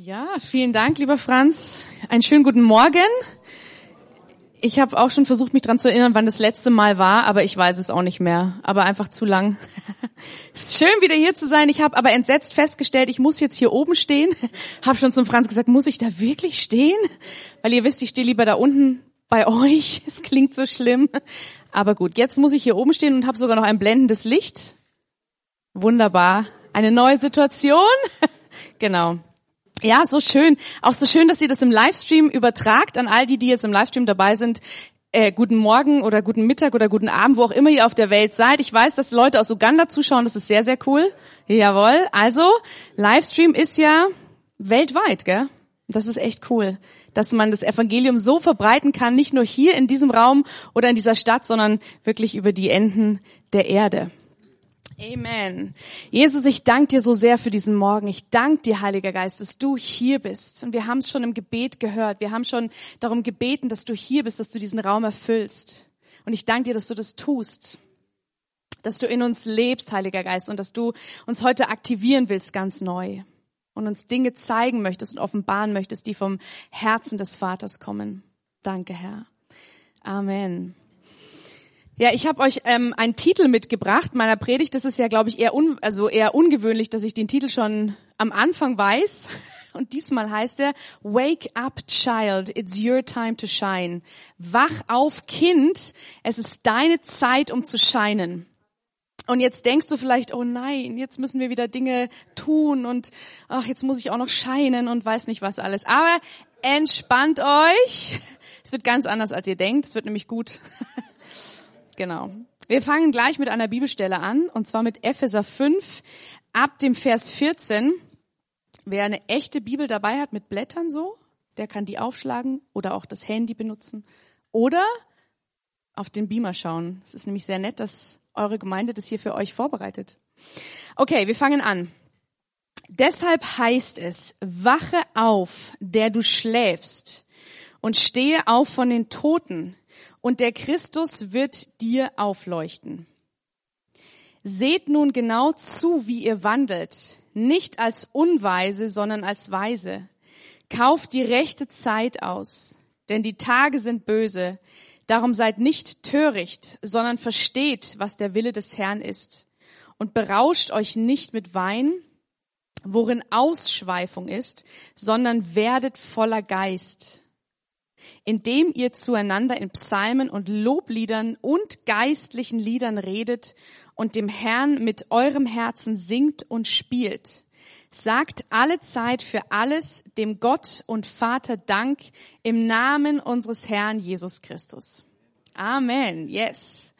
Ja, vielen Dank, lieber Franz. Einen schönen guten Morgen. Ich habe auch schon versucht, mich dran zu erinnern, wann das letzte Mal war, aber ich weiß es auch nicht mehr. Aber einfach zu lang. es ist schön, wieder hier zu sein. Ich habe aber entsetzt festgestellt, ich muss jetzt hier oben stehen. Habe schon zum Franz gesagt, muss ich da wirklich stehen? Weil ihr wisst, ich stehe lieber da unten bei euch. Es klingt so schlimm. Aber gut, jetzt muss ich hier oben stehen und habe sogar noch ein blendendes Licht. Wunderbar. Eine neue Situation. genau. Ja, so schön. Auch so schön, dass ihr das im Livestream übertragt an all die, die jetzt im Livestream dabei sind. Äh, guten Morgen oder guten Mittag oder guten Abend, wo auch immer ihr auf der Welt seid. Ich weiß, dass Leute aus Uganda zuschauen. Das ist sehr, sehr cool. Jawohl. Also, Livestream ist ja weltweit, gell? Das ist echt cool, dass man das Evangelium so verbreiten kann, nicht nur hier in diesem Raum oder in dieser Stadt, sondern wirklich über die Enden der Erde. Amen. Jesus, ich danke dir so sehr für diesen Morgen. Ich danke dir, Heiliger Geist, dass du hier bist. Und wir haben es schon im Gebet gehört. Wir haben schon darum gebeten, dass du hier bist, dass du diesen Raum erfüllst. Und ich danke dir, dass du das tust. Dass du in uns lebst, Heiliger Geist, und dass du uns heute aktivieren willst, ganz neu. Und uns Dinge zeigen möchtest und offenbaren möchtest, die vom Herzen des Vaters kommen. Danke, Herr. Amen. Ja, ich habe euch ähm, einen Titel mitgebracht meiner Predigt. Das ist ja, glaube ich, eher, un also eher ungewöhnlich, dass ich den Titel schon am Anfang weiß. Und diesmal heißt er Wake up, Child, it's your time to shine. Wach auf, Kind, es ist deine Zeit, um zu scheinen. Und jetzt denkst du vielleicht, oh nein, jetzt müssen wir wieder Dinge tun und ach, jetzt muss ich auch noch scheinen und weiß nicht was alles. Aber entspannt euch. Es wird ganz anders, als ihr denkt. Es wird nämlich gut. Genau. Wir fangen gleich mit einer Bibelstelle an, und zwar mit Epheser 5 ab dem Vers 14. Wer eine echte Bibel dabei hat mit Blättern so, der kann die aufschlagen oder auch das Handy benutzen oder auf den Beamer schauen. Es ist nämlich sehr nett, dass eure Gemeinde das hier für euch vorbereitet. Okay, wir fangen an. Deshalb heißt es, wache auf, der du schläfst, und stehe auf von den Toten, und der Christus wird dir aufleuchten. Seht nun genau zu, wie ihr wandelt, nicht als Unweise, sondern als Weise. Kauft die rechte Zeit aus, denn die Tage sind böse. Darum seid nicht töricht, sondern versteht, was der Wille des Herrn ist. Und berauscht euch nicht mit Wein, worin Ausschweifung ist, sondern werdet voller Geist indem ihr zueinander in Psalmen und Lobliedern und geistlichen Liedern redet und dem Herrn mit eurem Herzen singt und spielt. Sagt alle Zeit für alles dem Gott und Vater Dank im Namen unseres Herrn Jesus Christus. Amen. Yes.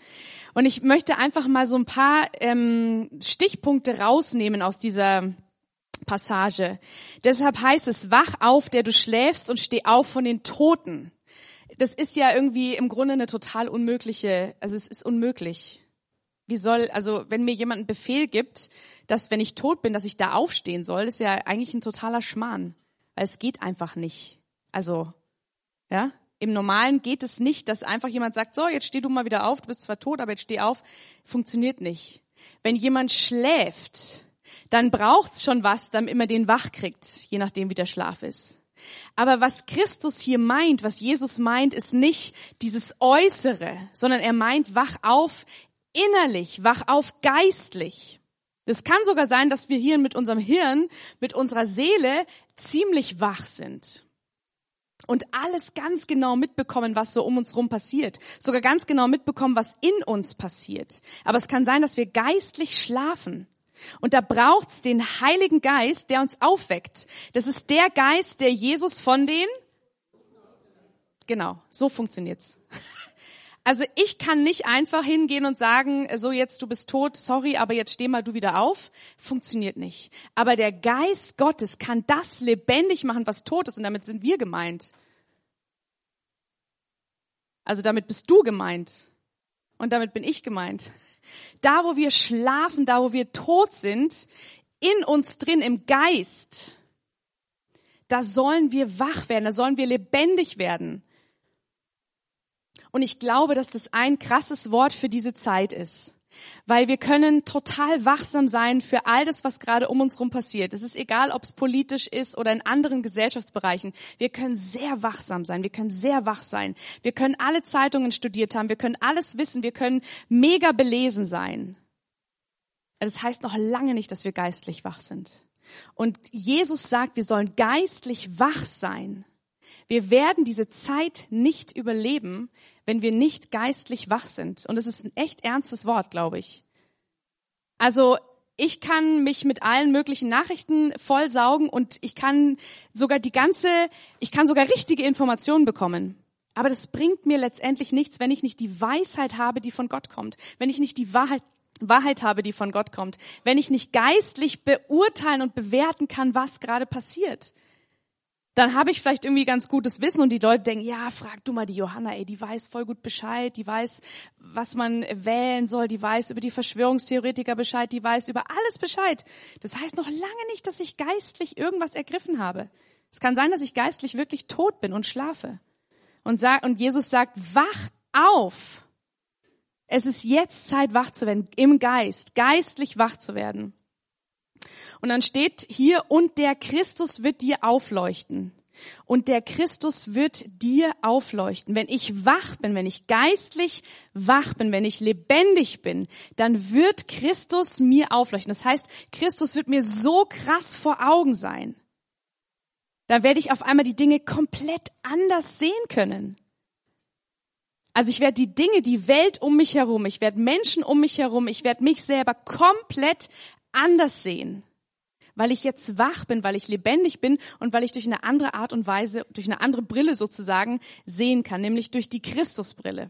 Und ich möchte einfach mal so ein paar ähm, Stichpunkte rausnehmen aus dieser Passage. Deshalb heißt es, wach auf, der du schläfst und steh auf von den Toten. Das ist ja irgendwie im Grunde eine total unmögliche, also es ist unmöglich. Wie soll, also wenn mir jemand einen Befehl gibt, dass wenn ich tot bin, dass ich da aufstehen soll, ist ja eigentlich ein totaler Schmarrn. Weil es geht einfach nicht. Also, ja, im Normalen geht es nicht, dass einfach jemand sagt, so, jetzt steh du mal wieder auf, du bist zwar tot, aber jetzt steh auf. Funktioniert nicht. Wenn jemand schläft, dann braucht's schon was, damit man den wach kriegt, je nachdem wie der Schlaf ist. Aber was Christus hier meint, was Jesus meint, ist nicht dieses Äußere, sondern er meint, wach auf innerlich, wach auf geistlich. Es kann sogar sein, dass wir hier mit unserem Hirn, mit unserer Seele ziemlich wach sind und alles ganz genau mitbekommen, was so um uns rum passiert. Sogar ganz genau mitbekommen, was in uns passiert. Aber es kann sein, dass wir geistlich schlafen. Und da braucht's den Heiligen Geist, der uns aufweckt. Das ist der Geist, der Jesus von den Genau, so funktioniert's. Also ich kann nicht einfach hingehen und sagen, so jetzt du bist tot, sorry, aber jetzt steh mal du wieder auf. Funktioniert nicht. Aber der Geist Gottes kann das lebendig machen, was tot ist und damit sind wir gemeint. Also damit bist du gemeint und damit bin ich gemeint. Da, wo wir schlafen, da, wo wir tot sind, in uns drin, im Geist, da sollen wir wach werden, da sollen wir lebendig werden. Und ich glaube, dass das ein krasses Wort für diese Zeit ist. Weil wir können total wachsam sein für all das, was gerade um uns rum passiert. Es ist egal, ob es politisch ist oder in anderen Gesellschaftsbereichen. Wir können sehr wachsam sein. Wir können sehr wach sein. Wir können alle Zeitungen studiert haben. Wir können alles wissen. Wir können mega belesen sein. Das heißt noch lange nicht, dass wir geistlich wach sind. Und Jesus sagt, wir sollen geistlich wach sein. Wir werden diese Zeit nicht überleben, wenn wir nicht geistlich wach sind. Und das ist ein echt ernstes Wort, glaube ich. Also ich kann mich mit allen möglichen Nachrichten vollsaugen und ich kann sogar die ganze, ich kann sogar richtige Informationen bekommen. Aber das bringt mir letztendlich nichts, wenn ich nicht die Weisheit habe, die von Gott kommt. Wenn ich nicht die Wahrheit, Wahrheit habe, die von Gott kommt. Wenn ich nicht geistlich beurteilen und bewerten kann, was gerade passiert dann habe ich vielleicht irgendwie ganz gutes Wissen und die Leute denken, ja, frag du mal die Johanna, ey, die weiß voll gut Bescheid, die weiß, was man wählen soll, die weiß über die Verschwörungstheoretiker Bescheid, die weiß über alles Bescheid. Das heißt noch lange nicht, dass ich geistlich irgendwas ergriffen habe. Es kann sein, dass ich geistlich wirklich tot bin und schlafe. Und, sag, und Jesus sagt, wach auf. Es ist jetzt Zeit, wach zu werden, im Geist, geistlich wach zu werden. Und dann steht hier, und der Christus wird dir aufleuchten. Und der Christus wird dir aufleuchten. Wenn ich wach bin, wenn ich geistlich wach bin, wenn ich lebendig bin, dann wird Christus mir aufleuchten. Das heißt, Christus wird mir so krass vor Augen sein. Da werde ich auf einmal die Dinge komplett anders sehen können. Also ich werde die Dinge, die Welt um mich herum, ich werde Menschen um mich herum, ich werde mich selber komplett anders sehen weil ich jetzt wach bin, weil ich lebendig bin und weil ich durch eine andere Art und Weise, durch eine andere Brille sozusagen sehen kann, nämlich durch die Christusbrille.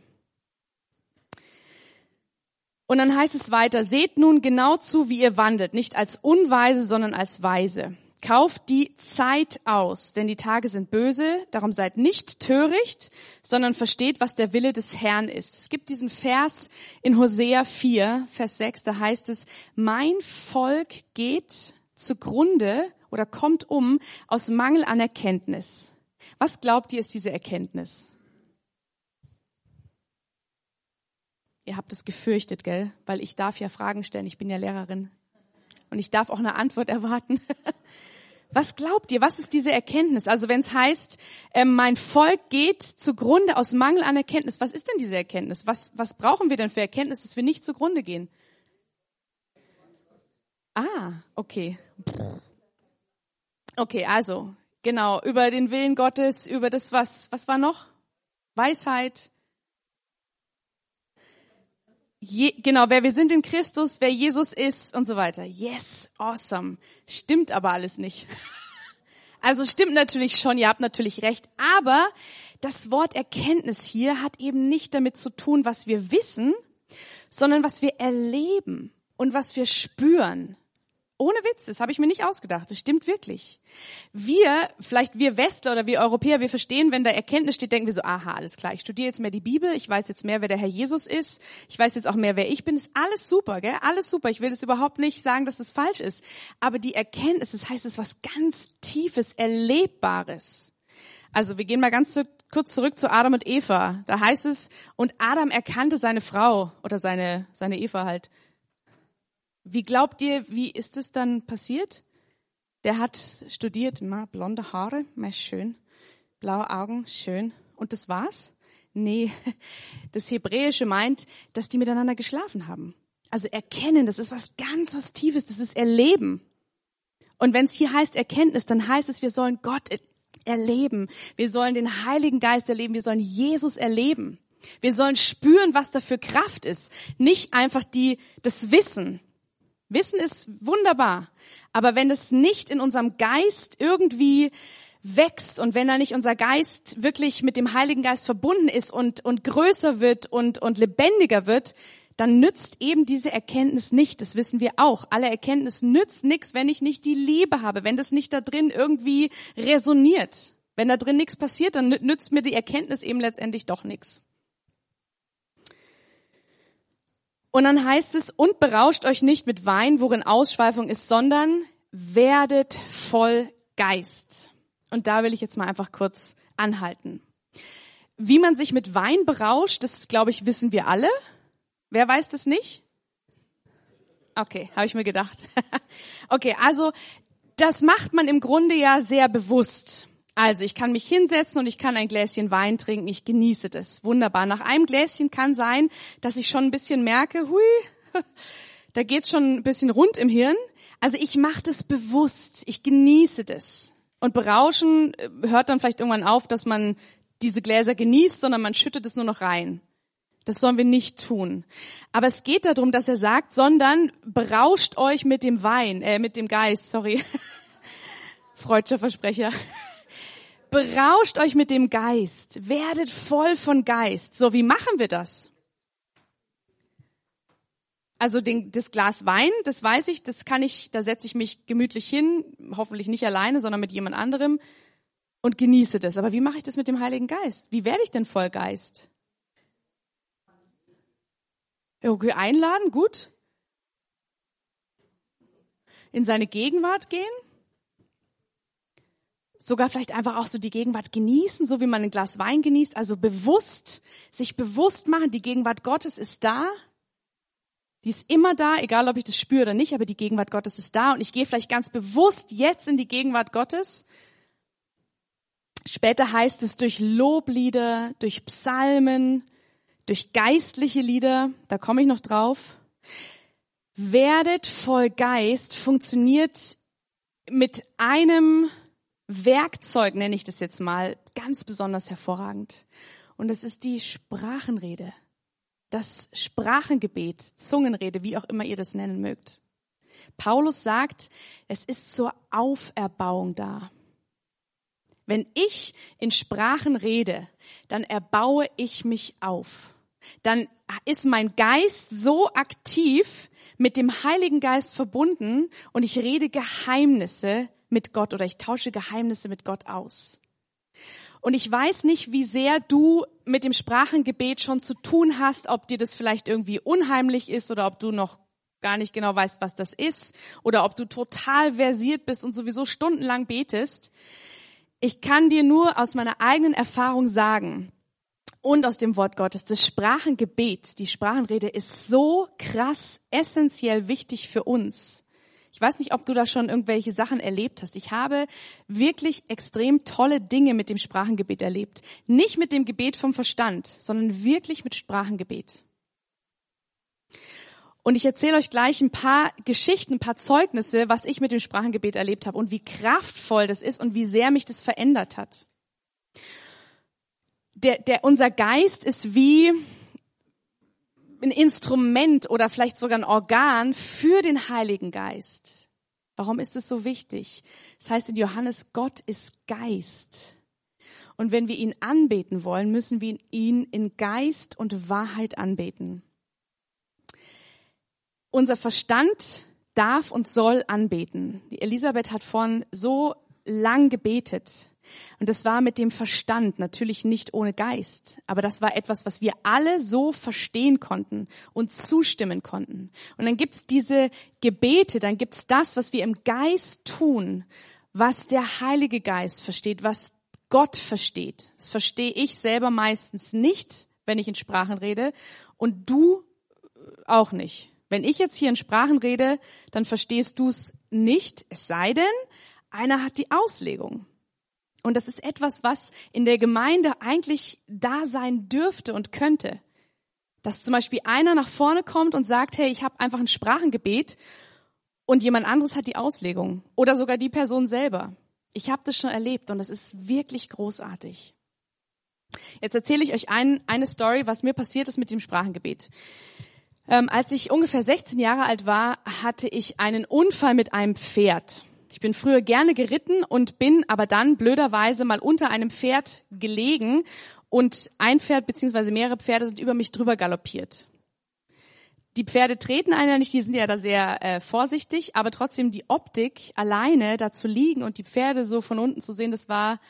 Und dann heißt es weiter, seht nun genau zu, wie ihr wandelt, nicht als Unweise, sondern als Weise. Kauft die Zeit aus, denn die Tage sind böse, darum seid nicht töricht, sondern versteht, was der Wille des Herrn ist. Es gibt diesen Vers in Hosea 4, Vers 6, da heißt es, mein Volk geht zugrunde oder kommt um aus Mangel an Erkenntnis. Was glaubt ihr ist diese Erkenntnis? Ihr habt es gefürchtet, gell? Weil ich darf ja Fragen stellen. Ich bin ja Lehrerin. Und ich darf auch eine Antwort erwarten. Was glaubt ihr? Was ist diese Erkenntnis? Also wenn es heißt, äh, mein Volk geht zugrunde aus Mangel an Erkenntnis, was ist denn diese Erkenntnis? Was, was brauchen wir denn für Erkenntnis, dass wir nicht zugrunde gehen? Ah, okay. Okay, also, genau, über den Willen Gottes, über das, was, was war noch? Weisheit. Je, genau, wer wir sind in Christus, wer Jesus ist und so weiter. Yes, awesome. Stimmt aber alles nicht. Also stimmt natürlich schon, ihr habt natürlich recht, aber das Wort Erkenntnis hier hat eben nicht damit zu tun, was wir wissen, sondern was wir erleben und was wir spüren. Ohne Witz, das habe ich mir nicht ausgedacht. Das stimmt wirklich. Wir, vielleicht wir Westler oder wir Europäer, wir verstehen, wenn da Erkenntnis steht, denken wir so, aha, alles klar, ich studiere jetzt mehr die Bibel, ich weiß jetzt mehr, wer der Herr Jesus ist, ich weiß jetzt auch mehr, wer ich bin. Das ist alles super, gell? Alles super. Ich will das überhaupt nicht sagen, dass das falsch ist. Aber die Erkenntnis, das heißt, es ist was ganz Tiefes, Erlebbares. Also wir gehen mal ganz kurz zurück zu Adam und Eva. Da heißt es, und Adam erkannte seine Frau oder seine, seine Eva halt wie glaubt ihr, wie ist es dann passiert? Der hat studiert, ma, blonde Haare, ma, schön, blaue Augen, schön. Und das war's? Nee, das Hebräische meint, dass die miteinander geschlafen haben. Also erkennen, das ist was ganz was Tiefes, das ist Erleben. Und wenn es hier heißt Erkenntnis, dann heißt es, wir sollen Gott erleben. Wir sollen den Heiligen Geist erleben. Wir sollen Jesus erleben. Wir sollen spüren, was da für Kraft ist. Nicht einfach die, das Wissen. Wissen ist wunderbar. Aber wenn es nicht in unserem Geist irgendwie wächst und wenn da nicht unser Geist wirklich mit dem Heiligen Geist verbunden ist und, und größer wird und, und lebendiger wird, dann nützt eben diese Erkenntnis nicht. Das wissen wir auch. Alle Erkenntnis nützt nichts, wenn ich nicht die Liebe habe, wenn das nicht da drin irgendwie resoniert. Wenn da drin nichts passiert, dann nützt mir die Erkenntnis eben letztendlich doch nichts. Und dann heißt es, und berauscht euch nicht mit Wein, worin Ausschweifung ist, sondern werdet voll Geist. Und da will ich jetzt mal einfach kurz anhalten. Wie man sich mit Wein berauscht, das glaube ich wissen wir alle. Wer weiß das nicht? Okay, habe ich mir gedacht. okay, also das macht man im Grunde ja sehr bewusst. Also ich kann mich hinsetzen und ich kann ein Gläschen Wein trinken, ich genieße das. Wunderbar. Nach einem Gläschen kann sein, dass ich schon ein bisschen merke, hui, da geht's schon ein bisschen rund im Hirn. Also ich mache das bewusst, ich genieße das. Und berauschen äh, hört dann vielleicht irgendwann auf, dass man diese Gläser genießt, sondern man schüttet es nur noch rein. Das sollen wir nicht tun. Aber es geht darum, dass er sagt, sondern berauscht euch mit dem Wein, äh, mit dem Geist, sorry. Freudscher Versprecher berauscht euch mit dem Geist, werdet voll von Geist. So, wie machen wir das? Also den, das Glas Wein, das weiß ich, das kann ich, da setze ich mich gemütlich hin, hoffentlich nicht alleine, sondern mit jemand anderem und genieße das. Aber wie mache ich das mit dem Heiligen Geist? Wie werde ich denn voll Geist? Okay, einladen, gut. In seine Gegenwart gehen sogar vielleicht einfach auch so die Gegenwart genießen, so wie man ein Glas Wein genießt, also bewusst, sich bewusst machen, die Gegenwart Gottes ist da. Die ist immer da, egal ob ich das spüre oder nicht, aber die Gegenwart Gottes ist da und ich gehe vielleicht ganz bewusst jetzt in die Gegenwart Gottes. Später heißt es durch Loblieder, durch Psalmen, durch geistliche Lieder, da komme ich noch drauf. Werdet voll Geist funktioniert mit einem Werkzeug, nenne ich das jetzt mal, ganz besonders hervorragend. Und das ist die Sprachenrede. Das Sprachengebet, Zungenrede, wie auch immer ihr das nennen mögt. Paulus sagt, es ist zur Auferbauung da. Wenn ich in Sprachen rede, dann erbaue ich mich auf. Dann ist mein Geist so aktiv mit dem Heiligen Geist verbunden und ich rede Geheimnisse mit Gott oder ich tausche Geheimnisse mit Gott aus. Und ich weiß nicht, wie sehr du mit dem Sprachengebet schon zu tun hast, ob dir das vielleicht irgendwie unheimlich ist oder ob du noch gar nicht genau weißt, was das ist oder ob du total versiert bist und sowieso stundenlang betest. Ich kann dir nur aus meiner eigenen Erfahrung sagen und aus dem Wort Gottes, das Sprachengebet, die Sprachenrede ist so krass essentiell wichtig für uns. Ich weiß nicht, ob du da schon irgendwelche Sachen erlebt hast. Ich habe wirklich extrem tolle Dinge mit dem Sprachengebet erlebt. Nicht mit dem Gebet vom Verstand, sondern wirklich mit Sprachengebet. Und ich erzähle euch gleich ein paar Geschichten, ein paar Zeugnisse, was ich mit dem Sprachengebet erlebt habe und wie kraftvoll das ist und wie sehr mich das verändert hat. Der, der, unser Geist ist wie, ein Instrument oder vielleicht sogar ein Organ für den Heiligen Geist. Warum ist es so wichtig? Das heißt in Johannes, Gott ist Geist. Und wenn wir ihn anbeten wollen, müssen wir ihn in Geist und Wahrheit anbeten. Unser Verstand darf und soll anbeten. Die Elisabeth hat vorhin so lang gebetet. Und das war mit dem Verstand, natürlich nicht ohne Geist. Aber das war etwas, was wir alle so verstehen konnten und zustimmen konnten. Und dann gibt's diese Gebete, dann gibt's das, was wir im Geist tun, was der Heilige Geist versteht, was Gott versteht. Das verstehe ich selber meistens nicht, wenn ich in Sprachen rede. Und du auch nicht. Wenn ich jetzt hier in Sprachen rede, dann verstehst du es nicht, es sei denn, einer hat die Auslegung. Und das ist etwas, was in der Gemeinde eigentlich da sein dürfte und könnte. Dass zum Beispiel einer nach vorne kommt und sagt, hey, ich habe einfach ein Sprachengebet und jemand anderes hat die Auslegung. Oder sogar die Person selber. Ich habe das schon erlebt und das ist wirklich großartig. Jetzt erzähle ich euch ein, eine Story, was mir passiert ist mit dem Sprachengebet. Ähm, als ich ungefähr 16 Jahre alt war, hatte ich einen Unfall mit einem Pferd. Ich bin früher gerne geritten und bin aber dann blöderweise mal unter einem Pferd gelegen und ein Pferd beziehungsweise mehrere Pferde sind über mich drüber galoppiert. Die Pferde treten einer nicht, die sind ja da sehr äh, vorsichtig, aber trotzdem die Optik alleine da zu liegen und die Pferde so von unten zu sehen, das war,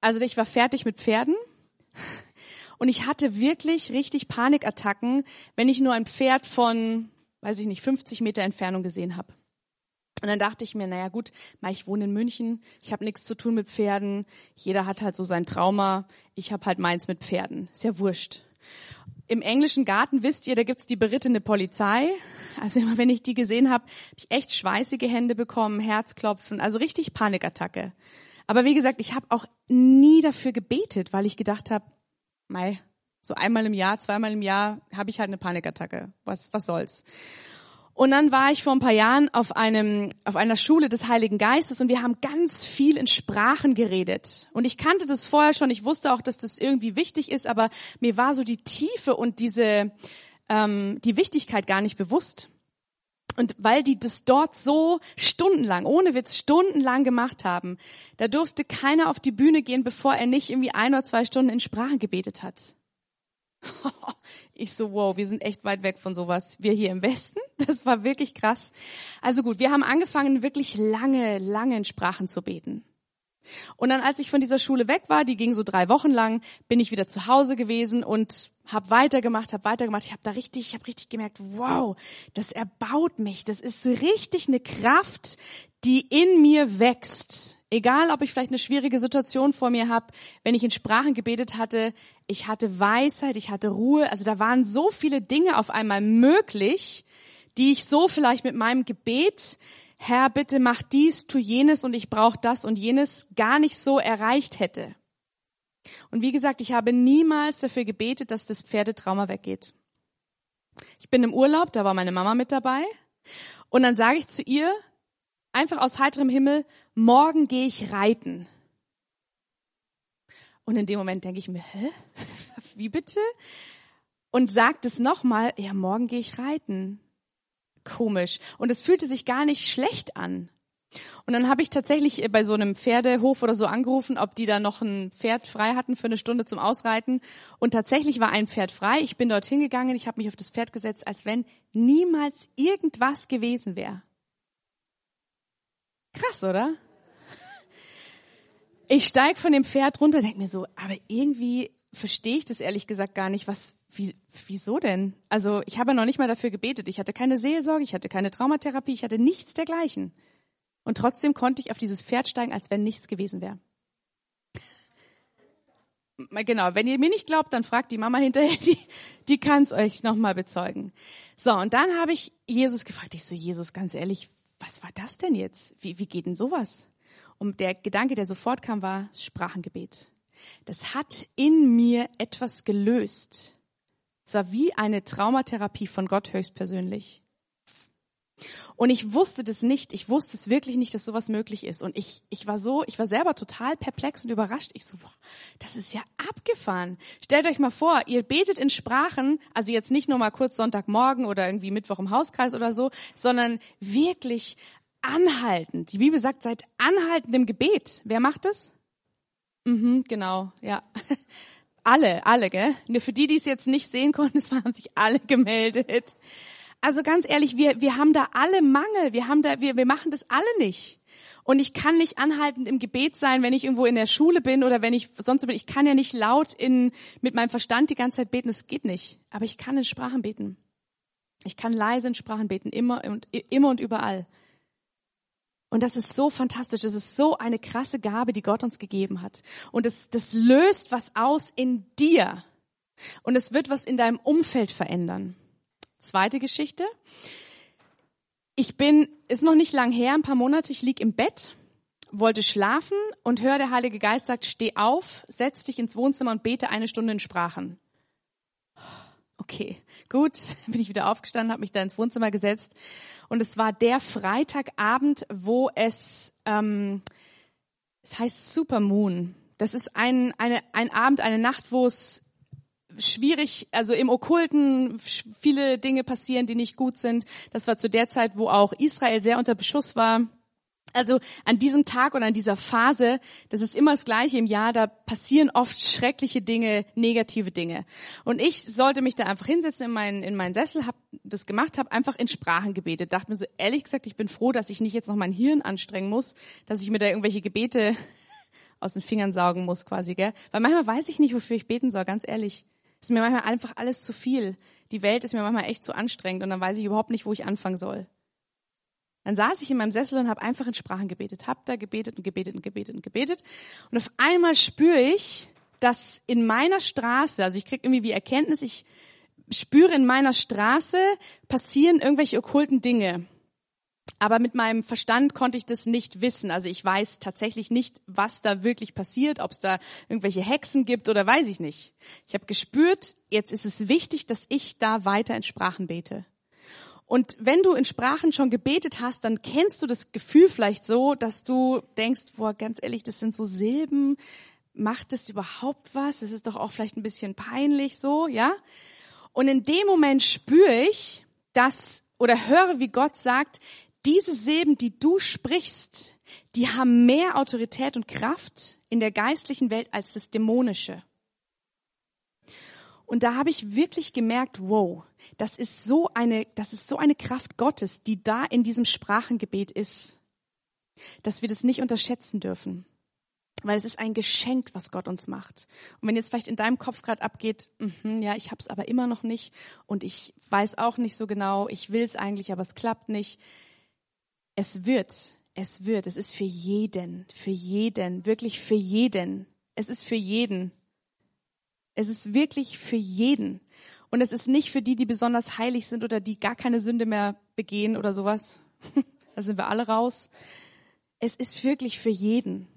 also ich war fertig mit Pferden. Und ich hatte wirklich richtig Panikattacken, wenn ich nur ein Pferd von, weiß ich nicht, 50 Meter Entfernung gesehen habe. Und dann dachte ich mir, naja gut, ich wohne in München, ich habe nichts zu tun mit Pferden, jeder hat halt so sein Trauma, ich habe halt meins mit Pferden, ist ja wurscht. im englischen Garten wisst ihr, da gibt's die berittene Polizei. Also immer wenn ich die gesehen habe, habe ich echt schweißige Hände bekommen, Herzklopfen, also richtig Panikattacke. Aber wie gesagt, ich habe auch nie dafür gebetet, weil ich gedacht habe, mei, so einmal im Jahr, zweimal im Jahr habe ich halt eine Panikattacke. Was, was soll's? Und dann war ich vor ein paar Jahren auf einem, auf einer Schule des Heiligen Geistes und wir haben ganz viel in Sprachen geredet. Und ich kannte das vorher schon. Ich wusste auch, dass das irgendwie wichtig ist, aber mir war so die Tiefe und diese, ähm, die Wichtigkeit gar nicht bewusst. Und weil die das dort so stundenlang, ohne Witz, stundenlang gemacht haben, da durfte keiner auf die Bühne gehen, bevor er nicht irgendwie ein oder zwei Stunden in Sprachen gebetet hat. Ich so, wow, wir sind echt weit weg von sowas. Wir hier im Westen, das war wirklich krass. Also gut, wir haben angefangen, wirklich lange, lange in Sprachen zu beten. Und dann, als ich von dieser Schule weg war, die ging so drei Wochen lang, bin ich wieder zu Hause gewesen und habe weitergemacht, habe weitergemacht. Ich habe da richtig, ich habe richtig gemerkt, wow, das erbaut mich. Das ist richtig eine Kraft, die in mir wächst. Egal, ob ich vielleicht eine schwierige Situation vor mir habe, wenn ich in Sprachen gebetet hatte, ich hatte Weisheit, ich hatte Ruhe. Also da waren so viele Dinge auf einmal möglich, die ich so vielleicht mit meinem Gebet, Herr, bitte mach dies, tu jenes und ich brauche das und jenes, gar nicht so erreicht hätte. Und wie gesagt, ich habe niemals dafür gebetet, dass das Pferdetrauma weggeht. Ich bin im Urlaub, da war meine Mama mit dabei. Und dann sage ich zu ihr, einfach aus heiterem Himmel, morgen gehe ich reiten. Und in dem Moment denke ich mir, hä? Wie bitte? Und sagt es nochmal, ja, morgen gehe ich reiten. Komisch. Und es fühlte sich gar nicht schlecht an. Und dann habe ich tatsächlich bei so einem Pferdehof oder so angerufen, ob die da noch ein Pferd frei hatten für eine Stunde zum Ausreiten. Und tatsächlich war ein Pferd frei. Ich bin dorthin gegangen, ich habe mich auf das Pferd gesetzt, als wenn niemals irgendwas gewesen wäre. Krass, oder? Ich steig von dem Pferd runter, denk mir so, aber irgendwie verstehe ich das ehrlich gesagt gar nicht. Was, wie, wieso denn? Also ich habe noch nicht mal dafür gebetet. Ich hatte keine Seelsorge, ich hatte keine Traumatherapie, ich hatte nichts dergleichen. Und trotzdem konnte ich auf dieses Pferd steigen, als wenn nichts gewesen wäre. Genau, wenn ihr mir nicht glaubt, dann fragt die Mama hinterher, die, die kann es euch nochmal bezeugen. So, und dann habe ich Jesus gefragt. Ich so, Jesus, ganz ehrlich, was war das denn jetzt? Wie, wie geht denn sowas? Und der Gedanke, der sofort kam, war Sprachengebet. Das hat in mir etwas gelöst. Es war wie eine Traumatherapie von Gott höchstpersönlich. Und ich wusste das nicht. Ich wusste es wirklich nicht, dass sowas möglich ist. Und ich, ich war so, ich war selber total perplex und überrascht. Ich so, boah, das ist ja abgefahren. Stellt euch mal vor, ihr betet in Sprachen, also jetzt nicht nur mal kurz Sonntagmorgen oder irgendwie Mittwoch im Hauskreis oder so, sondern wirklich anhaltend. Die Bibel sagt, seid anhaltend im Gebet. Wer macht das? Mhm, genau, ja. Alle, alle, gell? Für die, die es jetzt nicht sehen konnten, es haben sich alle gemeldet. Also ganz ehrlich, wir, wir haben da alle Mangel. Wir haben da, wir, wir machen das alle nicht. Und ich kann nicht anhaltend im Gebet sein, wenn ich irgendwo in der Schule bin oder wenn ich sonst bin. Ich kann ja nicht laut in, mit meinem Verstand die ganze Zeit beten. Das geht nicht. Aber ich kann in Sprachen beten. Ich kann leise in Sprachen beten. Immer und, immer und überall. Und das ist so fantastisch. Das ist so eine krasse Gabe, die Gott uns gegeben hat. Und das, das löst was aus in dir. Und es wird was in deinem Umfeld verändern. Zweite Geschichte. Ich bin, ist noch nicht lang her, ein paar Monate, ich lieg im Bett, wollte schlafen und höre der Heilige Geist sagt, steh auf, setz dich ins Wohnzimmer und bete eine Stunde in Sprachen. Okay, gut, bin ich wieder aufgestanden, habe mich da ins Wohnzimmer gesetzt und es war der Freitagabend, wo es, ähm, es heißt Supermoon. Das ist ein, eine, ein Abend, eine Nacht, wo es schwierig, also im Okkulten viele Dinge passieren, die nicht gut sind. Das war zu der Zeit, wo auch Israel sehr unter Beschuss war. Also an diesem Tag und an dieser Phase, das ist immer das Gleiche im Jahr, da passieren oft schreckliche Dinge, negative Dinge. Und ich sollte mich da einfach hinsetzen in meinen, in meinen Sessel, habe das gemacht, habe einfach in Sprachen gebetet. Dachte mir so, ehrlich gesagt, ich bin froh, dass ich nicht jetzt noch mein Hirn anstrengen muss, dass ich mir da irgendwelche Gebete aus den Fingern saugen muss quasi, gell? Weil manchmal weiß ich nicht, wofür ich beten soll, ganz ehrlich ist mir manchmal einfach alles zu viel. Die Welt ist mir manchmal echt zu anstrengend und dann weiß ich überhaupt nicht, wo ich anfangen soll. Dann saß ich in meinem Sessel und habe einfach in Sprachen gebetet, hab da gebetet und gebetet und gebetet und gebetet und auf einmal spüre ich, dass in meiner Straße, also ich krieg irgendwie wie Erkenntnis, ich spüre in meiner Straße passieren irgendwelche okkulten Dinge. Aber mit meinem Verstand konnte ich das nicht wissen. Also ich weiß tatsächlich nicht, was da wirklich passiert, ob es da irgendwelche Hexen gibt oder weiß ich nicht. Ich habe gespürt, jetzt ist es wichtig, dass ich da weiter in Sprachen bete. Und wenn du in Sprachen schon gebetet hast, dann kennst du das Gefühl vielleicht so, dass du denkst, boah, ganz ehrlich, das sind so Silben. Macht das überhaupt was? Das ist doch auch vielleicht ein bisschen peinlich so, ja? Und in dem Moment spüre ich, dass oder höre, wie Gott sagt, diese Silben, die du sprichst, die haben mehr Autorität und Kraft in der geistlichen Welt als das Dämonische. Und da habe ich wirklich gemerkt, wow, das ist so eine, das ist so eine Kraft Gottes, die da in diesem Sprachengebet ist, dass wir das nicht unterschätzen dürfen. Weil es ist ein Geschenk, was Gott uns macht. Und wenn jetzt vielleicht in deinem Kopf gerade abgeht, mh, ja, ich habe es aber immer noch nicht und ich weiß auch nicht so genau, ich will es eigentlich, aber es klappt nicht, es wird, es wird, es ist für jeden, für jeden, wirklich für jeden. Es ist für jeden. Es ist wirklich für jeden. Und es ist nicht für die, die besonders heilig sind oder die gar keine Sünde mehr begehen oder sowas. da sind wir alle raus. Es ist wirklich für jeden.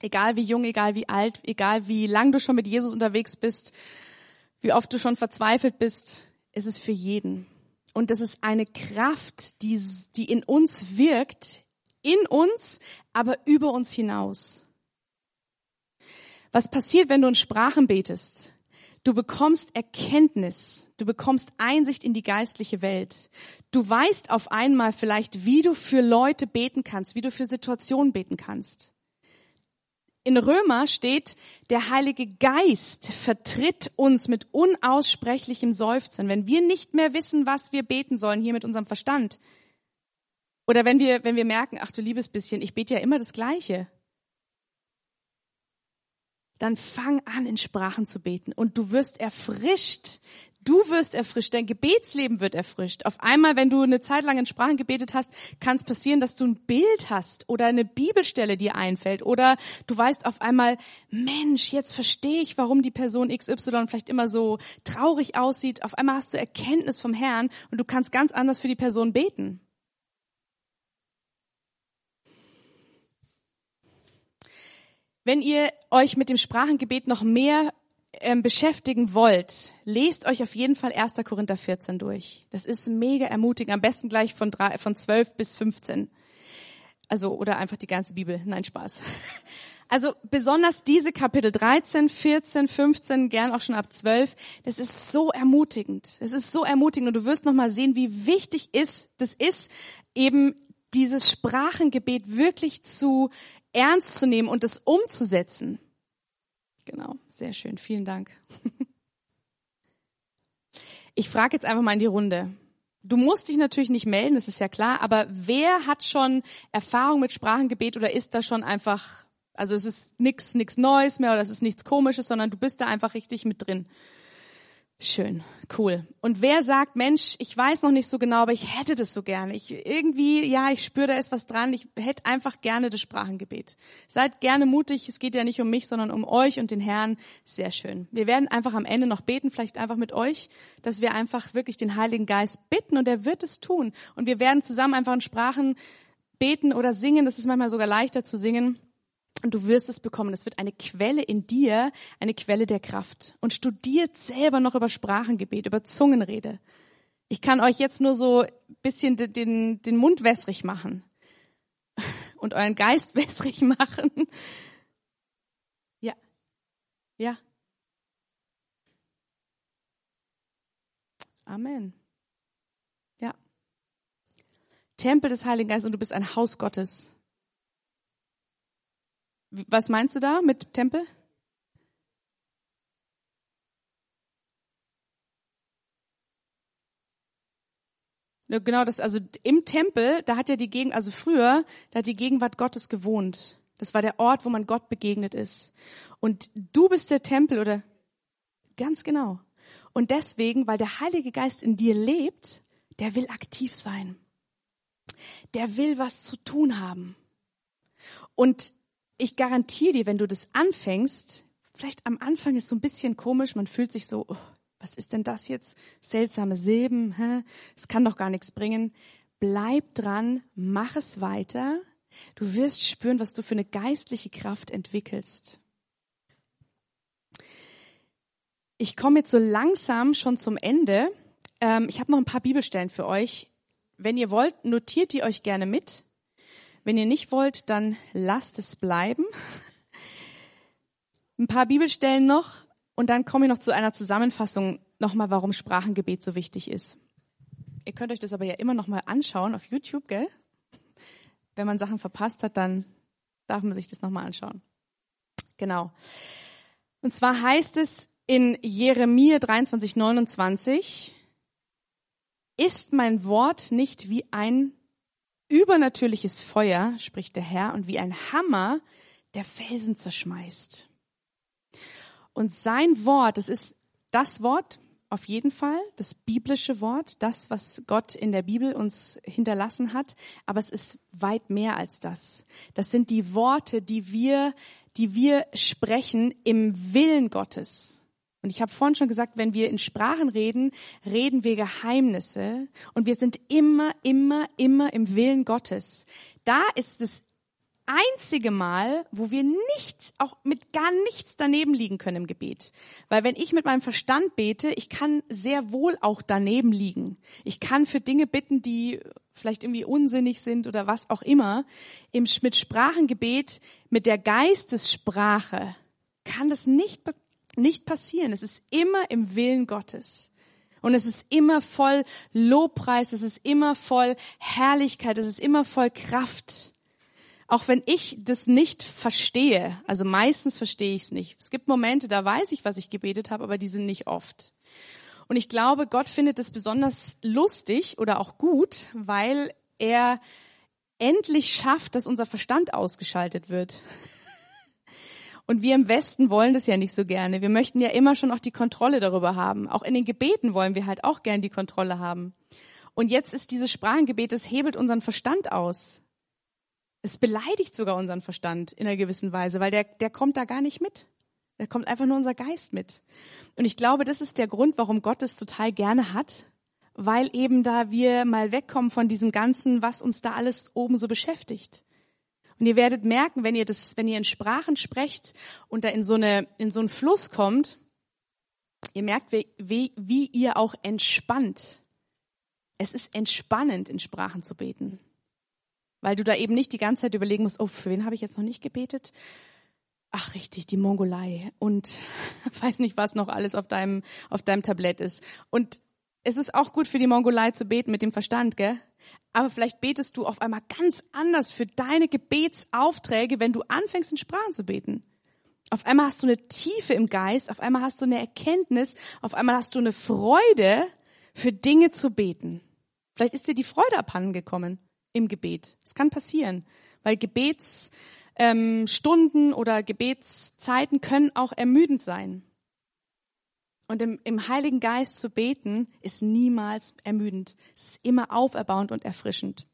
Egal wie jung, egal wie alt, egal wie lang du schon mit Jesus unterwegs bist, wie oft du schon verzweifelt bist, es ist für jeden. Und das ist eine Kraft, die, die in uns wirkt, in uns, aber über uns hinaus. Was passiert, wenn du in Sprachen betest? Du bekommst Erkenntnis, du bekommst Einsicht in die geistliche Welt. Du weißt auf einmal vielleicht, wie du für Leute beten kannst, wie du für Situationen beten kannst. In Römer steht, der Heilige Geist vertritt uns mit unaussprechlichem Seufzen, wenn wir nicht mehr wissen, was wir beten sollen hier mit unserem Verstand. Oder wenn wir, wenn wir merken, ach du liebes bisschen, ich bete ja immer das Gleiche dann fang an, in Sprachen zu beten und du wirst erfrischt. Du wirst erfrischt, dein Gebetsleben wird erfrischt. Auf einmal, wenn du eine Zeit lang in Sprachen gebetet hast, kann es passieren, dass du ein Bild hast oder eine Bibelstelle dir einfällt oder du weißt auf einmal, Mensch, jetzt verstehe ich, warum die Person XY vielleicht immer so traurig aussieht. Auf einmal hast du Erkenntnis vom Herrn und du kannst ganz anders für die Person beten. Wenn ihr euch mit dem Sprachengebet noch mehr ähm, beschäftigen wollt, lest euch auf jeden Fall 1. Korinther 14 durch. Das ist mega ermutigend. Am besten gleich von, drei, von 12 bis 15. Also, oder einfach die ganze Bibel. Nein, Spaß. Also besonders diese Kapitel 13, 14, 15, gern auch schon ab 12, das ist so ermutigend. Es ist so ermutigend und du wirst nochmal sehen, wie wichtig ist, das ist, eben dieses Sprachengebet wirklich zu ernst zu nehmen und es umzusetzen. Genau, sehr schön, vielen Dank. Ich frage jetzt einfach mal in die Runde. Du musst dich natürlich nicht melden, das ist ja klar, aber wer hat schon Erfahrung mit Sprachengebet oder ist da schon einfach, also es ist nichts nix Neues mehr oder es ist nichts Komisches, sondern du bist da einfach richtig mit drin. Schön, cool. Und wer sagt, Mensch, ich weiß noch nicht so genau, aber ich hätte das so gerne. Ich irgendwie, ja, ich spüre, da ist was dran. Ich hätte einfach gerne das Sprachengebet. Seid gerne mutig. Es geht ja nicht um mich, sondern um euch und den Herrn. Sehr schön. Wir werden einfach am Ende noch beten, vielleicht einfach mit euch, dass wir einfach wirklich den Heiligen Geist bitten und er wird es tun. Und wir werden zusammen einfach in Sprachen beten oder singen. Das ist manchmal sogar leichter zu singen und du wirst es bekommen. Es wird eine Quelle in dir, eine Quelle der Kraft. Und studiert selber noch über Sprachengebet, über Zungenrede. Ich kann euch jetzt nur so bisschen den, den, Mund wässrig machen und euren Geist wässrig machen. Ja, ja. Amen. Ja. Tempel des Heiligen Geistes und du bist ein Haus Gottes. Was meinst du da mit Tempel? Genau, das, also im Tempel, da hat ja die Gegend, also früher, da hat die Gegenwart Gottes gewohnt. Das war der Ort, wo man Gott begegnet ist. Und du bist der Tempel oder, ganz genau. Und deswegen, weil der Heilige Geist in dir lebt, der will aktiv sein. Der will was zu tun haben. Und ich garantiere dir, wenn du das anfängst, vielleicht am Anfang ist so ein bisschen komisch, man fühlt sich so, oh, was ist denn das jetzt? Seltsame Silben, hä? Es kann doch gar nichts bringen. Bleib dran, mach es weiter. Du wirst spüren, was du für eine geistliche Kraft entwickelst. Ich komme jetzt so langsam schon zum Ende. Ähm, ich habe noch ein paar Bibelstellen für euch. Wenn ihr wollt, notiert die euch gerne mit. Wenn ihr nicht wollt, dann lasst es bleiben. Ein paar Bibelstellen noch und dann komme ich noch zu einer Zusammenfassung nochmal, warum Sprachengebet so wichtig ist. Ihr könnt euch das aber ja immer nochmal anschauen auf YouTube, gell? Wenn man Sachen verpasst hat, dann darf man sich das nochmal anschauen. Genau. Und zwar heißt es in Jeremia 23, 29, ist mein Wort nicht wie ein übernatürliches Feuer, spricht der Herr, und wie ein Hammer, der Felsen zerschmeißt. Und sein Wort, das ist das Wort, auf jeden Fall, das biblische Wort, das, was Gott in der Bibel uns hinterlassen hat, aber es ist weit mehr als das. Das sind die Worte, die wir, die wir sprechen im Willen Gottes. Und ich habe vorhin schon gesagt, wenn wir in Sprachen reden, reden wir Geheimnisse und wir sind immer, immer, immer im Willen Gottes. Da ist das einzige Mal, wo wir nicht, auch mit gar nichts daneben liegen können im Gebet. Weil wenn ich mit meinem Verstand bete, ich kann sehr wohl auch daneben liegen. Ich kann für Dinge bitten, die vielleicht irgendwie unsinnig sind oder was auch immer. Im, mit Sprachengebet, mit der Geistessprache kann das nicht nicht passieren. Es ist immer im Willen Gottes. Und es ist immer voll Lobpreis, es ist immer voll Herrlichkeit, es ist immer voll Kraft. Auch wenn ich das nicht verstehe, also meistens verstehe ich es nicht. Es gibt Momente, da weiß ich, was ich gebetet habe, aber die sind nicht oft. Und ich glaube, Gott findet es besonders lustig oder auch gut, weil er endlich schafft, dass unser Verstand ausgeschaltet wird. Und wir im Westen wollen das ja nicht so gerne. Wir möchten ja immer schon auch die Kontrolle darüber haben. Auch in den Gebeten wollen wir halt auch gern die Kontrolle haben. Und jetzt ist dieses Sprachengebet, es hebelt unseren Verstand aus. Es beleidigt sogar unseren Verstand in einer gewissen Weise, weil der, der kommt da gar nicht mit. Da kommt einfach nur unser Geist mit. Und ich glaube, das ist der Grund, warum Gott es total gerne hat, weil eben da wir mal wegkommen von diesem Ganzen, was uns da alles oben so beschäftigt. Und ihr werdet merken, wenn ihr das, wenn ihr in Sprachen sprecht und da in so eine, in so einen Fluss kommt, ihr merkt, wie, wie, wie ihr auch entspannt. Es ist entspannend, in Sprachen zu beten. Weil du da eben nicht die ganze Zeit überlegen musst, oh, für wen habe ich jetzt noch nicht gebetet? Ach, richtig, die Mongolei und weiß nicht, was noch alles auf deinem, auf deinem Tablett ist. Und es ist auch gut für die Mongolei zu beten mit dem Verstand, gell? Aber vielleicht betest du auf einmal ganz anders für deine Gebetsaufträge, wenn du anfängst in Sprachen zu beten. Auf einmal hast du eine Tiefe im Geist, auf einmal hast du eine Erkenntnis, auf einmal hast du eine Freude, für Dinge zu beten. Vielleicht ist dir die Freude abhanden gekommen im Gebet. Das kann passieren, weil Gebetsstunden ähm, oder Gebetszeiten können auch ermüdend sein. Und im, im Heiligen Geist zu beten ist niemals ermüdend. Es ist immer auferbauend und erfrischend.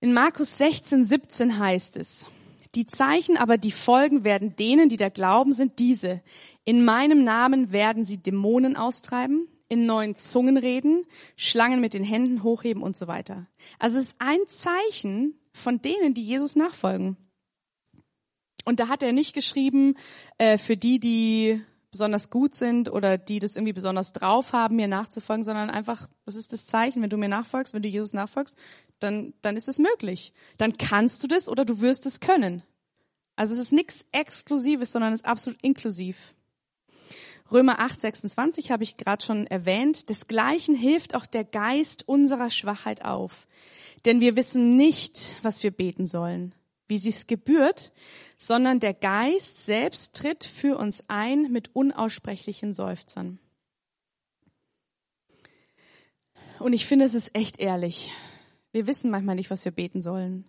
In Markus 16, 17 heißt es, die Zeichen aber, die folgen, werden denen, die da glauben, sind diese. In meinem Namen werden sie Dämonen austreiben, in neuen Zungen reden, Schlangen mit den Händen hochheben und so weiter. Also es ist ein Zeichen von denen, die Jesus nachfolgen. Und da hat er nicht geschrieben, äh, für die, die besonders gut sind oder die das irgendwie besonders drauf haben, mir nachzufolgen, sondern einfach, das ist das Zeichen, wenn du mir nachfolgst, wenn du Jesus nachfolgst, dann, dann ist es möglich. Dann kannst du das oder du wirst es können. Also es ist nichts Exklusives, sondern es ist absolut inklusiv. Römer 8, 26 habe ich gerade schon erwähnt. Desgleichen hilft auch der Geist unserer Schwachheit auf. Denn wir wissen nicht, was wir beten sollen wie sich's gebührt, sondern der Geist selbst tritt für uns ein mit unaussprechlichen Seufzern. Und ich finde, es ist echt ehrlich. Wir wissen manchmal nicht, was wir beten sollen.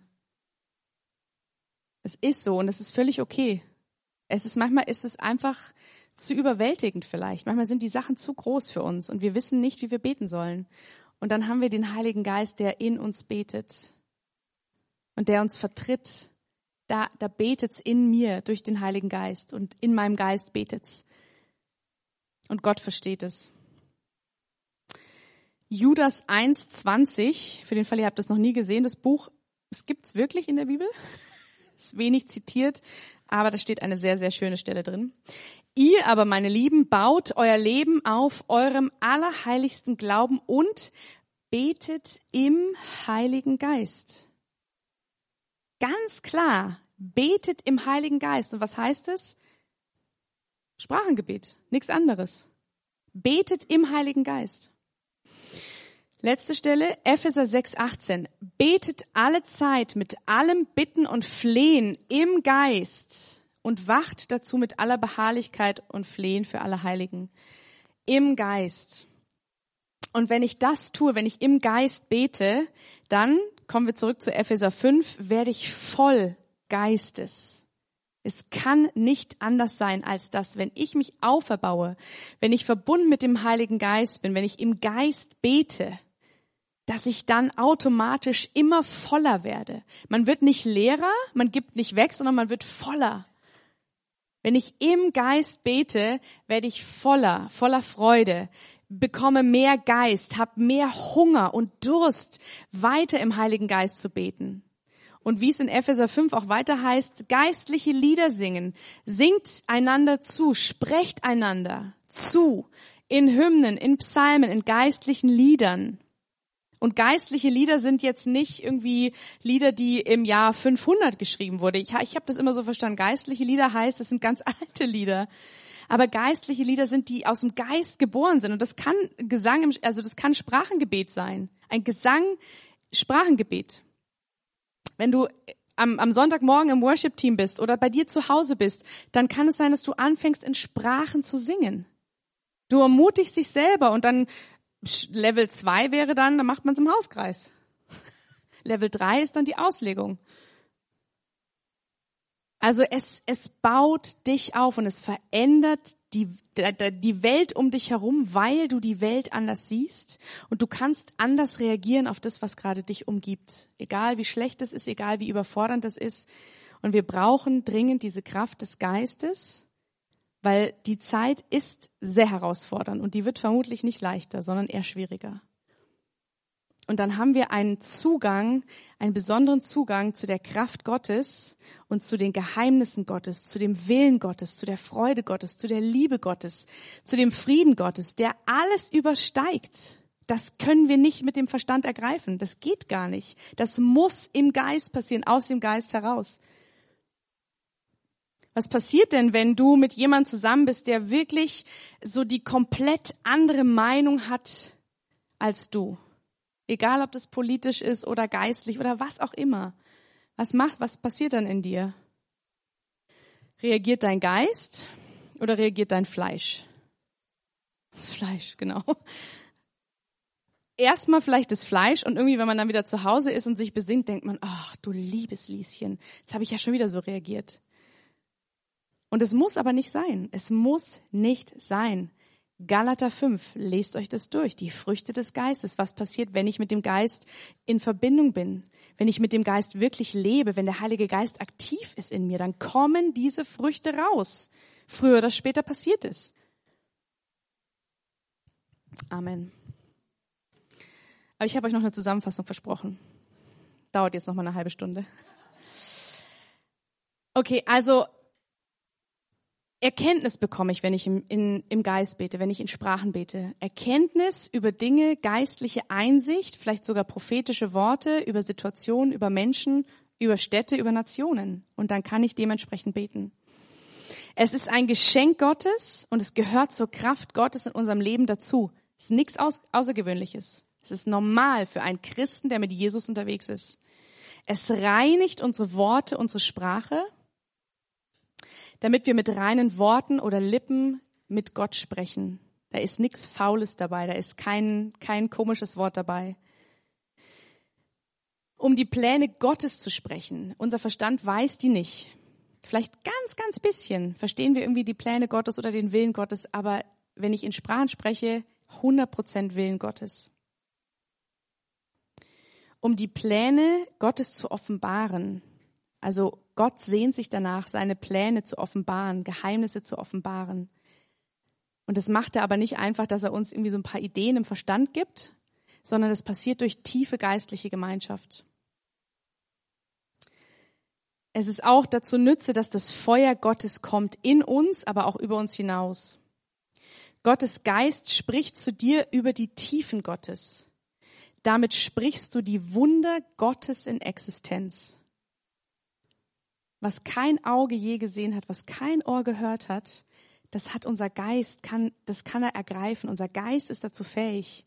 Es ist so und es ist völlig okay. Es ist manchmal ist es einfach zu überwältigend vielleicht. Manchmal sind die Sachen zu groß für uns und wir wissen nicht, wie wir beten sollen. Und dann haben wir den Heiligen Geist, der in uns betet und der uns vertritt da, da betet's in mir durch den Heiligen Geist und in meinem Geist betet's. Und Gott versteht es. Judas 1,20, für den Fall, ihr habt das noch nie gesehen, das Buch, es gibt's wirklich in der Bibel. Ist wenig zitiert, aber da steht eine sehr, sehr schöne Stelle drin. Ihr aber, meine Lieben, baut euer Leben auf eurem allerheiligsten Glauben und betet im Heiligen Geist. Ganz klar, betet im Heiligen Geist. Und was heißt es? Sprachengebet, nichts anderes. Betet im Heiligen Geist. Letzte Stelle, Epheser 6,18. Betet alle Zeit mit allem Bitten und Flehen im Geist und wacht dazu mit aller Beharrlichkeit und Flehen für alle Heiligen. Im Geist. Und wenn ich das tue, wenn ich im Geist bete, dann kommen wir zurück zu Epheser 5, werde ich voll Geistes. Es kann nicht anders sein als das, wenn ich mich auferbaue, wenn ich verbunden mit dem Heiligen Geist bin, wenn ich im Geist bete, dass ich dann automatisch immer voller werde. Man wird nicht leerer, man gibt nicht weg, sondern man wird voller. Wenn ich im Geist bete, werde ich voller, voller Freude, bekomme mehr Geist, habe mehr Hunger und Durst, weiter im Heiligen Geist zu beten. Und wie es in Epheser 5 auch weiter heißt, geistliche Lieder singen, singt einander zu, sprecht einander zu, in Hymnen, in Psalmen, in geistlichen Liedern. Und geistliche Lieder sind jetzt nicht irgendwie Lieder, die im Jahr 500 geschrieben wurde. Ich, ich habe das immer so verstanden. Geistliche Lieder heißt, es sind ganz alte Lieder. Aber geistliche Lieder sind, die aus dem Geist geboren sind. Und das kann Gesang, also das kann Sprachengebet sein. Ein Gesang, Sprachengebet. Wenn du am, am Sonntagmorgen im Worship-Team bist oder bei dir zu Hause bist, dann kann es sein, dass du anfängst, in Sprachen zu singen. Du ermutigst dich selber und dann Level 2 wäre dann, da macht man es im Hauskreis. Level 3 ist dann die Auslegung. Also es, es baut dich auf und es verändert die, die Welt um dich herum, weil du die Welt anders siehst und du kannst anders reagieren auf das, was gerade dich umgibt. Egal wie schlecht es ist, egal wie überfordernd es ist. Und wir brauchen dringend diese Kraft des Geistes, weil die Zeit ist sehr herausfordernd und die wird vermutlich nicht leichter, sondern eher schwieriger. Und dann haben wir einen Zugang, einen besonderen Zugang zu der Kraft Gottes und zu den Geheimnissen Gottes, zu dem Willen Gottes, zu der Freude Gottes, zu der Liebe Gottes, zu dem Frieden Gottes, der alles übersteigt. Das können wir nicht mit dem Verstand ergreifen. Das geht gar nicht. Das muss im Geist passieren, aus dem Geist heraus. Was passiert denn, wenn du mit jemandem zusammen bist, der wirklich so die komplett andere Meinung hat als du? Egal, ob das politisch ist oder geistlich oder was auch immer. Was macht, was passiert dann in dir? Reagiert dein Geist oder reagiert dein Fleisch? Das Fleisch, genau. Erstmal vielleicht das Fleisch und irgendwie, wenn man dann wieder zu Hause ist und sich besinnt, denkt man, ach, du liebes Lieschen, jetzt habe ich ja schon wieder so reagiert. Und es muss aber nicht sein. Es muss nicht sein. Galater 5, lest euch das durch. Die Früchte des Geistes. Was passiert, wenn ich mit dem Geist in Verbindung bin? Wenn ich mit dem Geist wirklich lebe, wenn der Heilige Geist aktiv ist in mir, dann kommen diese Früchte raus. Früher oder später passiert es. Amen. Aber ich habe euch noch eine Zusammenfassung versprochen. Dauert jetzt noch mal eine halbe Stunde. Okay, also Erkenntnis bekomme ich, wenn ich im, in, im Geist bete, wenn ich in Sprachen bete. Erkenntnis über Dinge, geistliche Einsicht, vielleicht sogar prophetische Worte über Situationen, über Menschen, über Städte, über Nationen. Und dann kann ich dementsprechend beten. Es ist ein Geschenk Gottes und es gehört zur Kraft Gottes in unserem Leben dazu. Es ist nichts Außergewöhnliches. Es ist normal für einen Christen, der mit Jesus unterwegs ist. Es reinigt unsere Worte, unsere Sprache damit wir mit reinen Worten oder Lippen mit Gott sprechen. Da ist nichts Faules dabei, da ist kein, kein komisches Wort dabei. Um die Pläne Gottes zu sprechen. Unser Verstand weiß die nicht. Vielleicht ganz, ganz bisschen verstehen wir irgendwie die Pläne Gottes oder den Willen Gottes, aber wenn ich in Sprachen spreche, 100% Willen Gottes. Um die Pläne Gottes zu offenbaren. Also Gott sehnt sich danach, seine Pläne zu offenbaren, Geheimnisse zu offenbaren. Und das macht er aber nicht einfach, dass er uns irgendwie so ein paar Ideen im Verstand gibt, sondern das passiert durch tiefe geistliche Gemeinschaft. Es ist auch dazu nütze, dass das Feuer Gottes kommt in uns, aber auch über uns hinaus. Gottes Geist spricht zu dir über die Tiefen Gottes. Damit sprichst du die Wunder Gottes in Existenz. Was kein Auge je gesehen hat, was kein Ohr gehört hat, das hat unser Geist, kann, das kann er ergreifen. Unser Geist ist dazu fähig.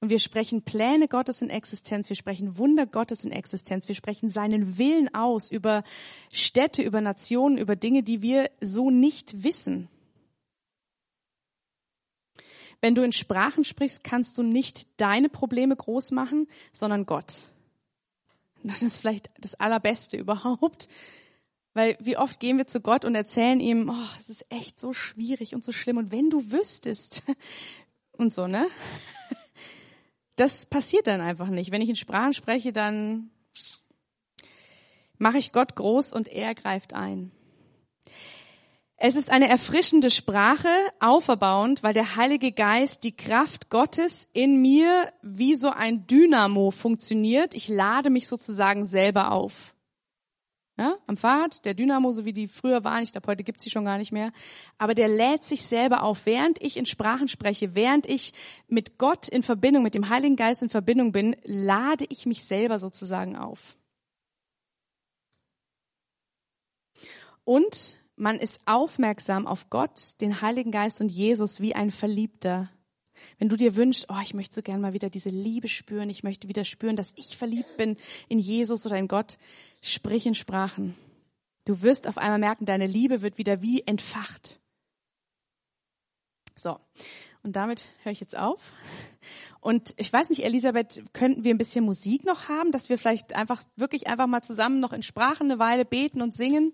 Und wir sprechen Pläne Gottes in Existenz, wir sprechen Wunder Gottes in Existenz, wir sprechen seinen Willen aus über Städte, über Nationen, über Dinge, die wir so nicht wissen. Wenn du in Sprachen sprichst, kannst du nicht deine Probleme groß machen, sondern Gott. Das ist vielleicht das Allerbeste überhaupt. Weil wie oft gehen wir zu Gott und erzählen ihm, oh, es ist echt so schwierig und so schlimm. Und wenn du wüsstest und so, ne? Das passiert dann einfach nicht. Wenn ich in Sprachen spreche, dann mache ich Gott groß und er greift ein. Es ist eine erfrischende Sprache, auferbauend, weil der Heilige Geist, die Kraft Gottes in mir wie so ein Dynamo funktioniert. Ich lade mich sozusagen selber auf. Ja, am Fahrrad, der Dynamo, so wie die früher waren, ich glaube, heute gibt's sie schon gar nicht mehr, aber der lädt sich selber auf, während ich in Sprachen spreche, während ich mit Gott in Verbindung, mit dem Heiligen Geist in Verbindung bin, lade ich mich selber sozusagen auf. Und man ist aufmerksam auf Gott, den Heiligen Geist und Jesus wie ein Verliebter. Wenn du dir wünschst, oh, ich möchte so gern mal wieder diese Liebe spüren, ich möchte wieder spüren, dass ich verliebt bin in Jesus oder in Gott, sprich in Sprachen. Du wirst auf einmal merken, deine Liebe wird wieder wie entfacht. So. Und damit höre ich jetzt auf. Und ich weiß nicht, Elisabeth, könnten wir ein bisschen Musik noch haben, dass wir vielleicht einfach wirklich einfach mal zusammen noch in Sprachen eine Weile beten und singen?